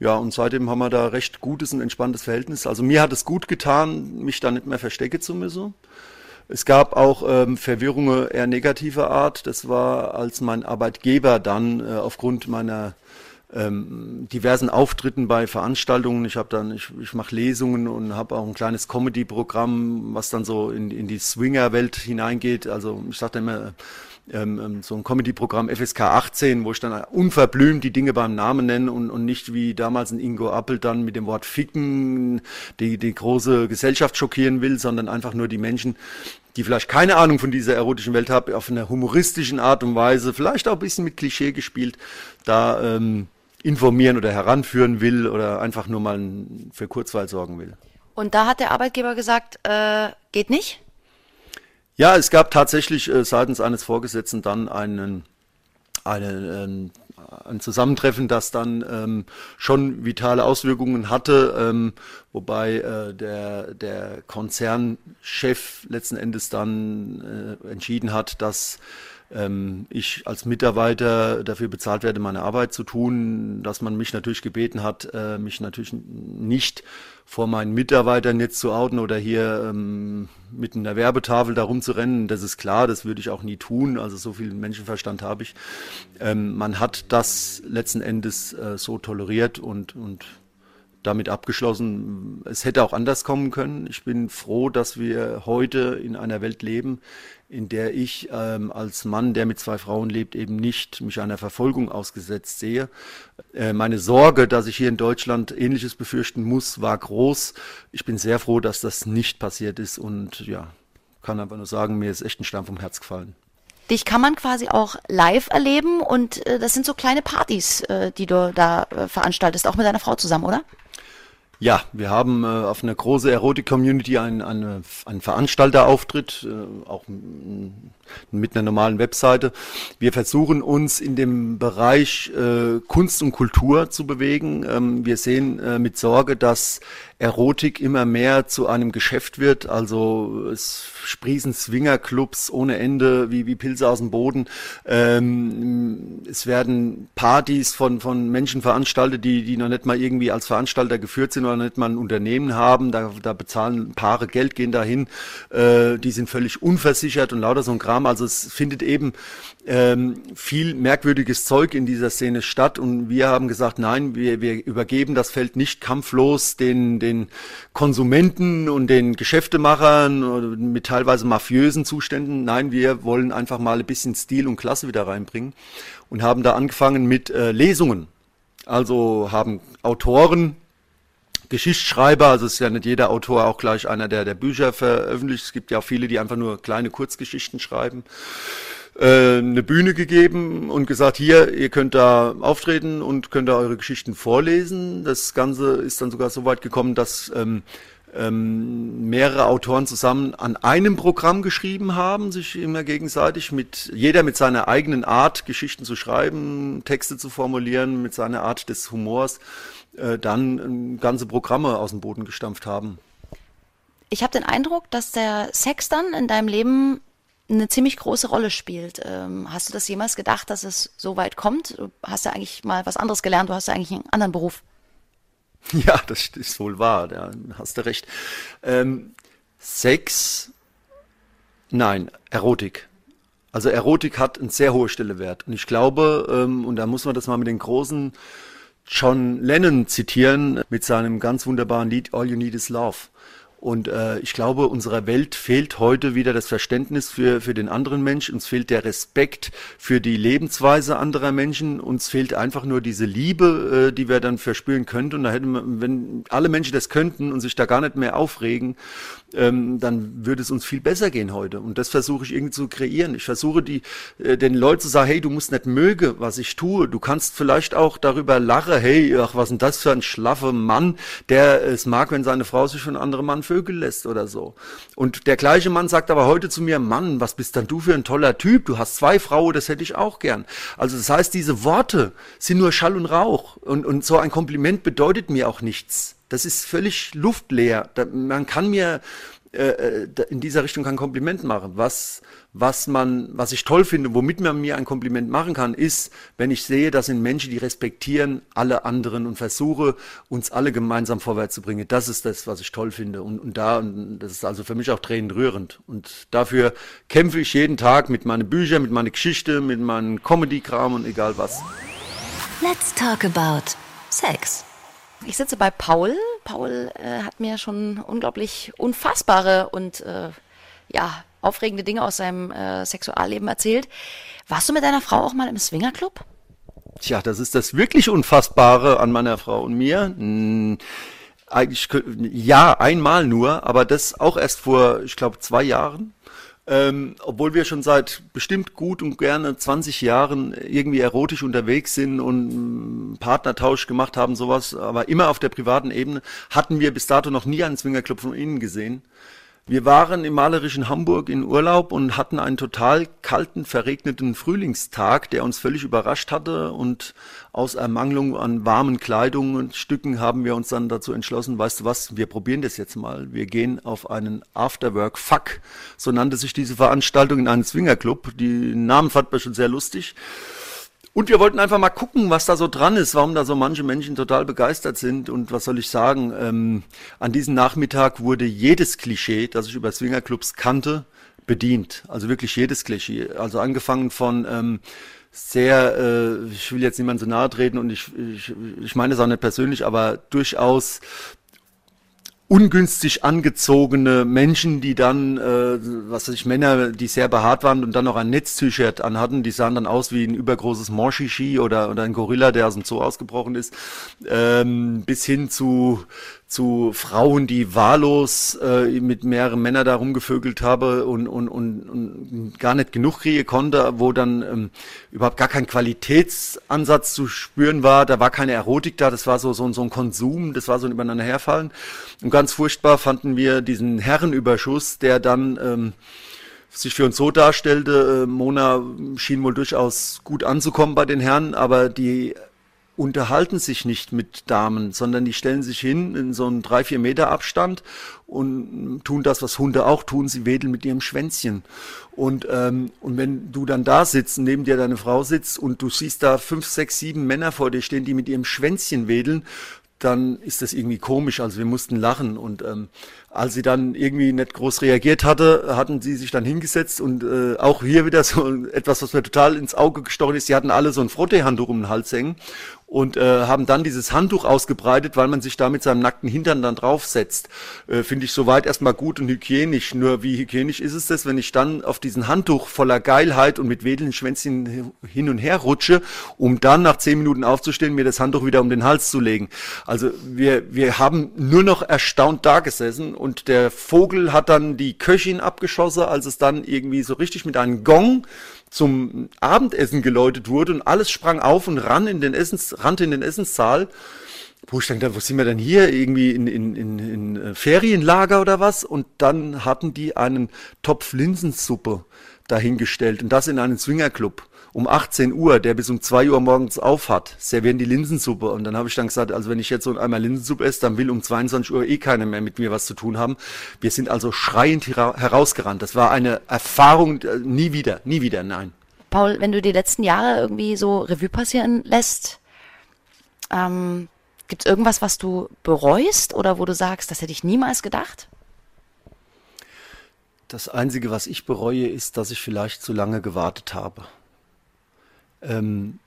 [SPEAKER 4] ja, und seitdem haben wir da recht gutes und entspanntes Verhältnis. Also mir hat es gut getan, mich da nicht mehr verstecken zu müssen. Es gab auch ähm, Verwirrungen eher negativer Art. Das war, als mein Arbeitgeber dann äh, aufgrund meiner ähm, diversen Auftritten bei Veranstaltungen. Ich habe dann, ich, ich mache Lesungen und habe auch ein kleines Comedy-Programm, was dann so in, in die Swinger-Welt hineingeht. Also ich sagte immer, ähm, ähm so ein Comedy-Programm FSK 18, wo ich dann unverblümt die Dinge beim Namen nenne und, und nicht wie damals ein Ingo Appel dann mit dem Wort Ficken die, die große Gesellschaft schockieren will, sondern einfach nur die Menschen, die vielleicht keine Ahnung von dieser erotischen Welt haben, auf einer humoristischen Art und Weise, vielleicht auch ein bisschen mit Klischee gespielt, da ähm, informieren oder heranführen will oder einfach nur mal für Kurzweil sorgen will.
[SPEAKER 3] Und da hat der Arbeitgeber gesagt, äh, geht nicht?
[SPEAKER 4] Ja, es gab tatsächlich äh, seitens eines Vorgesetzten dann einen, einen, äh, ein Zusammentreffen, das dann ähm, schon vitale Auswirkungen hatte, ähm, wobei äh, der, der Konzernchef letzten Endes dann äh, entschieden hat, dass ähm, ich als Mitarbeiter dafür bezahlt werde, meine Arbeit zu tun, dass man mich natürlich gebeten hat, äh, mich natürlich nicht vor meinen Mitarbeitern jetzt zu outen oder hier ähm, mit einer Werbetafel da rumzurennen, das ist klar, das würde ich auch nie tun, also so viel Menschenverstand habe ich. Ähm, man hat das letzten Endes äh, so toleriert und, und damit abgeschlossen. Es hätte auch anders kommen können. Ich bin froh, dass wir heute in einer Welt leben, in der ich ähm, als Mann, der mit zwei Frauen lebt, eben nicht mich einer Verfolgung ausgesetzt sehe. Äh, meine Sorge, dass ich hier in Deutschland Ähnliches befürchten muss, war groß. Ich bin sehr froh, dass das nicht passiert ist und ja, kann einfach nur sagen, mir ist echt ein Stein vom Herz gefallen.
[SPEAKER 3] Dich kann man quasi auch live erleben und äh, das sind so kleine Partys, äh, die du da äh, veranstaltest, auch mit deiner Frau zusammen, oder?
[SPEAKER 4] Ja, wir haben äh, auf einer großen Erotik-Community einen, einen, einen Veranstalterauftritt, äh, auch mit einer normalen Webseite. Wir versuchen uns in dem Bereich äh, Kunst und Kultur zu bewegen. Ähm, wir sehen äh, mit Sorge, dass Erotik immer mehr zu einem Geschäft wird. Also es sprießen Swingerclubs ohne Ende wie, wie Pilze aus dem Boden. Ähm, es werden Partys von, von Menschen veranstaltet, die, die noch nicht mal irgendwie als Veranstalter geführt sind oder nicht mal ein Unternehmen haben. Da, da bezahlen Paare Geld, gehen dahin. Äh, die sind völlig unversichert und lauter so ein Kram. Also es findet eben ähm, viel merkwürdiges Zeug in dieser Szene statt und wir haben gesagt, nein, wir, wir übergeben das Feld nicht kampflos den, den Konsumenten und den Geschäftemachern mit teilweise mafiösen Zuständen. Nein, wir wollen einfach mal ein bisschen Stil und Klasse wieder reinbringen und haben da angefangen mit äh, Lesungen. Also haben Autoren Geschichtsschreiber, also ist ja nicht jeder Autor auch gleich einer, der der Bücher veröffentlicht. Es gibt ja auch viele, die einfach nur kleine Kurzgeschichten schreiben. Äh, eine Bühne gegeben und gesagt, hier, ihr könnt da auftreten und könnt da eure Geschichten vorlesen. Das Ganze ist dann sogar so weit gekommen, dass ähm, ähm, mehrere Autoren zusammen an einem Programm geschrieben haben, sich immer gegenseitig mit jeder mit seiner eigenen Art Geschichten zu schreiben, Texte zu formulieren, mit seiner Art des Humors, äh, dann äh, ganze Programme aus dem Boden gestampft haben.
[SPEAKER 3] Ich habe den Eindruck, dass der Sex dann in deinem Leben eine ziemlich große Rolle spielt. Ähm, hast du das jemals gedacht, dass es so weit kommt? Du hast ja eigentlich mal was anderes gelernt, du hast ja eigentlich einen anderen Beruf.
[SPEAKER 4] Ja, das ist wohl wahr, da hast du recht. Ähm, Sex, nein, Erotik. Also Erotik hat einen sehr hohen Stellewert. Und ich glaube, ähm, und da muss man das mal mit den großen John Lennon zitieren, mit seinem ganz wunderbaren Lied All You Need Is Love. Und äh, ich glaube, unserer Welt fehlt heute wieder das Verständnis für, für den anderen Menschen. Uns fehlt der Respekt für die Lebensweise anderer Menschen. Uns fehlt einfach nur diese Liebe, äh, die wir dann verspüren könnten. Und da hätten wir, wenn alle Menschen das könnten und sich da gar nicht mehr aufregen, ähm, dann würde es uns viel besser gehen heute. Und das versuche ich irgendwie zu kreieren. Ich versuche die, äh, den Leuten zu sagen, hey, du musst nicht möge, was ich tue. Du kannst vielleicht auch darüber lachen, hey, ach, was denn das für ein schlaffer Mann, der es mag, wenn seine Frau sich von anderen Mann vögeln lässt oder so. Und der gleiche Mann sagt aber heute zu mir, Mann, was bist denn du für ein toller Typ? Du hast zwei Frauen, das hätte ich auch gern. Also das heißt, diese Worte sind nur Schall und Rauch. Und, und so ein Kompliment bedeutet mir auch nichts. Das ist völlig luftleer. Da, man kann mir äh, äh in dieser Richtung kein Kompliment machen. Was, was man, was ich toll finde, womit man mir ein Kompliment machen kann, ist, wenn ich sehe, das sind Menschen, die respektieren alle anderen und versuche, uns alle gemeinsam vorwärts zu bringen. Das ist das, was ich toll finde. Und, und da, und das ist also für mich auch tränenrührend. Und dafür kämpfe ich jeden Tag mit meinen Büchern, mit meiner Geschichte, mit meinem Comedy-Kram und egal was.
[SPEAKER 2] Let's talk about Sex.
[SPEAKER 3] Ich sitze bei Paul. Paul äh, hat mir schon unglaublich unfassbare und äh, ja, aufregende Dinge aus seinem äh, Sexualleben erzählt. Warst du mit deiner Frau auch mal im Swingerclub?
[SPEAKER 4] Tja, das ist das wirklich Unfassbare an meiner Frau und mir. Hm, eigentlich, ja, einmal nur, aber das auch erst vor, ich glaube, zwei Jahren. Ähm, obwohl wir schon seit bestimmt gut und gerne 20 Jahren irgendwie erotisch unterwegs sind und Partnertausch gemacht haben, sowas, aber immer auf der privaten Ebene, hatten wir bis dato noch nie einen Swingerclub von innen gesehen. Wir waren im malerischen Hamburg in Urlaub und hatten einen total kalten, verregneten Frühlingstag, der uns völlig überrascht hatte. Und aus Ermangelung an warmen Kleidungen und Stücken haben wir uns dann dazu entschlossen, weißt du was, wir probieren das jetzt mal. Wir gehen auf einen Afterwork-Fuck. So nannte sich diese Veranstaltung in einem Swingerclub. Die Namen fand man schon sehr lustig. Und wir wollten einfach mal gucken, was da so dran ist, warum da so manche Menschen total begeistert sind. Und was soll ich sagen? Ähm, an diesem Nachmittag wurde jedes Klischee, das ich über Swingerclubs kannte, bedient. Also wirklich jedes Klischee. Also angefangen von ähm, sehr, äh, ich will jetzt niemand so nahe treten und ich, ich, ich meine es auch nicht persönlich, aber durchaus ungünstig angezogene Menschen, die dann, äh, was weiß ich, Männer, die sehr behaart waren und dann noch ein Netz-T-Shirt anhatten, die sahen dann aus wie ein übergroßes Morshishi oder, oder ein Gorilla, der aus dem Zoo ausgebrochen ist, ähm, bis hin zu zu Frauen, die wahllos äh, mit mehreren Männern da rumgevögelt habe und, und, und, und gar nicht genug kriegen konnte, wo dann ähm, überhaupt gar kein Qualitätsansatz zu spüren war, da war keine Erotik da, das war so, so, so ein Konsum, das war so ein übereinander herfallen. Und ganz furchtbar fanden wir diesen Herrenüberschuss, der dann ähm, sich für uns so darstellte, äh, Mona schien wohl durchaus gut anzukommen bei den Herren, aber die unterhalten sich nicht mit Damen, sondern die stellen sich hin in so einen drei, vier Meter Abstand und tun das, was Hunde auch tun, sie wedeln mit ihrem Schwänzchen. Und, ähm, und wenn du dann da sitzt, neben dir deine Frau sitzt und du siehst da fünf, sechs, sieben Männer vor dir stehen, die mit ihrem Schwänzchen wedeln, dann ist das irgendwie komisch. Also wir mussten lachen und ähm, als sie dann irgendwie nicht groß reagiert hatte, hatten sie sich dann hingesetzt und äh, auch hier wieder so etwas, was mir total ins Auge gestochen ist. Sie hatten alle so ein Frotteehandtuch um den Hals hängen und äh, haben dann dieses Handtuch ausgebreitet, weil man sich da mit seinem nackten Hintern dann draufsetzt. Äh, Finde ich soweit erstmal gut und hygienisch. Nur wie hygienisch ist es das, wenn ich dann auf diesen Handtuch voller Geilheit und mit wedelnden Schwänzchen hin und her rutsche, um dann nach zehn Minuten aufzustehen, mir das Handtuch wieder um den Hals zu legen. Also wir, wir haben nur noch erstaunt da gesessen und der Vogel hat dann die Köchin abgeschossen, als es dann irgendwie so richtig mit einem Gong zum Abendessen geläutet wurde und alles sprang auf und ran in den Essens, rannte in den Essenssaal. Wo ich dachte, wo sind wir denn hier? Irgendwie in, in, in, in äh, Ferienlager oder was? Und dann hatten die einen Topf Linsensuppe dahingestellt und das in einem Swingerclub um 18 Uhr, der bis um 2 Uhr morgens auf hat, servieren die Linsensuppe. Und dann habe ich dann gesagt, also wenn ich jetzt so einmal Linsensuppe esse, dann will um 22 Uhr eh keiner mehr mit mir was zu tun haben. Wir sind also schreiend herausgerannt. Das war eine Erfahrung, äh, nie wieder, nie wieder, nein.
[SPEAKER 3] Paul, wenn du die letzten Jahre irgendwie so Revue passieren lässt, ähm, gibt es irgendwas, was du bereust oder wo du sagst, das hätte ich niemals gedacht?
[SPEAKER 4] Das Einzige, was ich bereue, ist, dass ich vielleicht zu lange gewartet habe. Ähm,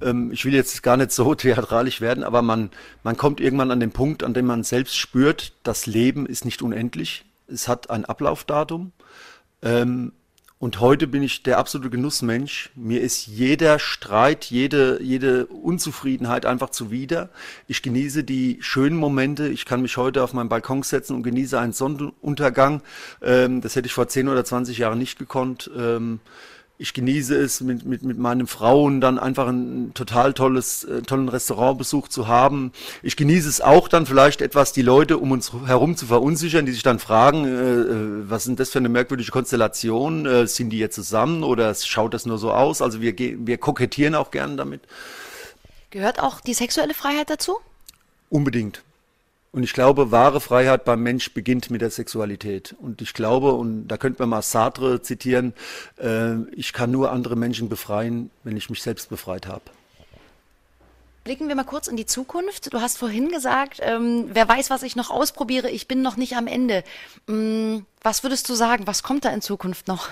[SPEAKER 4] ähm, ich will jetzt gar nicht so theatralisch werden, aber man, man kommt irgendwann an den Punkt, an dem man selbst spürt, das Leben ist nicht unendlich. Es hat ein Ablaufdatum. Ähm, und heute bin ich der absolute Genussmensch. Mir ist jeder Streit, jede, jede Unzufriedenheit einfach zuwider. Ich genieße die schönen Momente. Ich kann mich heute auf meinen Balkon setzen und genieße einen Sonnenuntergang. Ähm, das hätte ich vor 10 oder 20 Jahren nicht gekonnt. Ähm, ich genieße es, mit, mit, mit meinen Frauen dann einfach ein total tolles, äh, tollen Restaurantbesuch zu haben. Ich genieße es auch dann vielleicht etwas, die Leute um uns herum zu verunsichern, die sich dann fragen, äh, äh was sind das für eine merkwürdige Konstellation? Äh, sind die jetzt zusammen oder schaut das nur so aus? Also wir, wir kokettieren auch gern damit.
[SPEAKER 3] Gehört auch die sexuelle Freiheit dazu?
[SPEAKER 4] Unbedingt. Und ich glaube, wahre Freiheit beim Mensch beginnt mit der Sexualität. Und ich glaube, und da könnte man mal Sartre zitieren, äh, ich kann nur andere Menschen befreien, wenn ich mich selbst befreit habe.
[SPEAKER 3] Blicken wir mal kurz in die Zukunft. Du hast vorhin gesagt, ähm, wer weiß, was ich noch ausprobiere, ich bin noch nicht am Ende. Ähm, was würdest du sagen, was kommt da in Zukunft noch?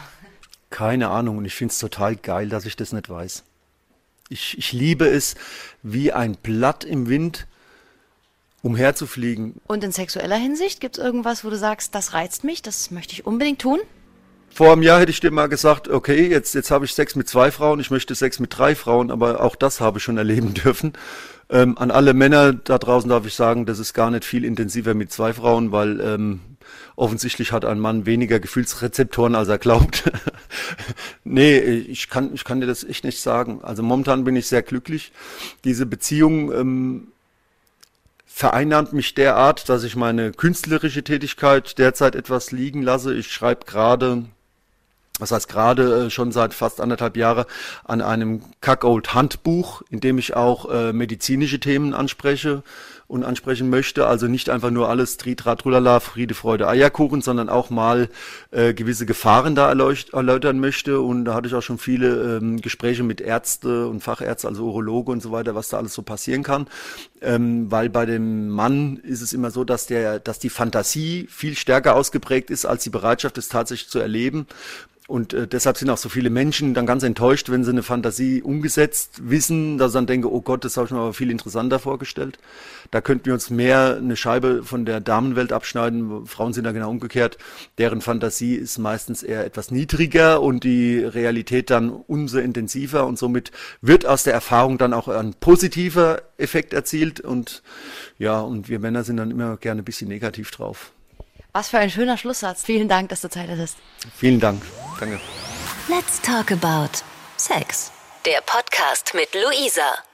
[SPEAKER 4] Keine Ahnung und ich finde es total geil, dass ich das nicht weiß. Ich, ich liebe es wie ein Blatt im Wind umherzufliegen.
[SPEAKER 3] Und in sexueller Hinsicht gibt es irgendwas, wo du sagst, das reizt mich, das möchte ich unbedingt tun?
[SPEAKER 4] Vor einem Jahr hätte ich dir mal gesagt, okay, jetzt, jetzt habe ich Sex mit zwei Frauen, ich möchte Sex mit drei Frauen, aber auch das habe ich schon erleben dürfen. Ähm, an alle Männer da draußen darf ich sagen, das ist gar nicht viel intensiver mit zwei Frauen, weil ähm, offensichtlich hat ein Mann weniger Gefühlsrezeptoren, als er glaubt. nee, ich kann, ich kann dir das echt nicht sagen. Also momentan bin ich sehr glücklich. Diese Beziehung ähm, vereinnahmt mich derart, dass ich meine künstlerische Tätigkeit derzeit etwas liegen lasse. Ich schreibe gerade, was heißt gerade äh, schon seit fast anderthalb Jahren an einem Kackold Handbuch, in dem ich auch äh, medizinische Themen anspreche und ansprechen möchte. Also nicht einfach nur alles Tritra, Trulala, Friede, Freude, Eierkuchen, sondern auch mal äh, gewisse Gefahren da erläutern möchte. Und da hatte ich auch schon viele ähm, Gespräche mit Ärzte und Fachärzte, also Urologe und so weiter, was da alles so passieren kann. Ähm, weil bei dem Mann ist es immer so, dass der, dass die Fantasie viel stärker ausgeprägt ist als die Bereitschaft, es tatsächlich zu erleben. Und äh, deshalb sind auch so viele Menschen dann ganz enttäuscht, wenn sie eine Fantasie umgesetzt wissen, dass sie dann denken, oh Gott, das habe ich mir aber viel interessanter vorgestellt. Da könnten wir uns mehr eine Scheibe von der Damenwelt abschneiden. Frauen sind da genau umgekehrt. Deren Fantasie ist meistens eher etwas niedriger und die Realität dann umso intensiver und somit wird aus der Erfahrung dann auch ein positiver Effekt erzielt und ja, und wir Männer sind dann immer gerne ein bisschen negativ drauf.
[SPEAKER 3] Was für ein schöner Schlusssatz. Vielen Dank, dass du Zeit hattest.
[SPEAKER 4] Vielen Dank. Danke.
[SPEAKER 2] Let's talk about Sex. Der Podcast mit Luisa.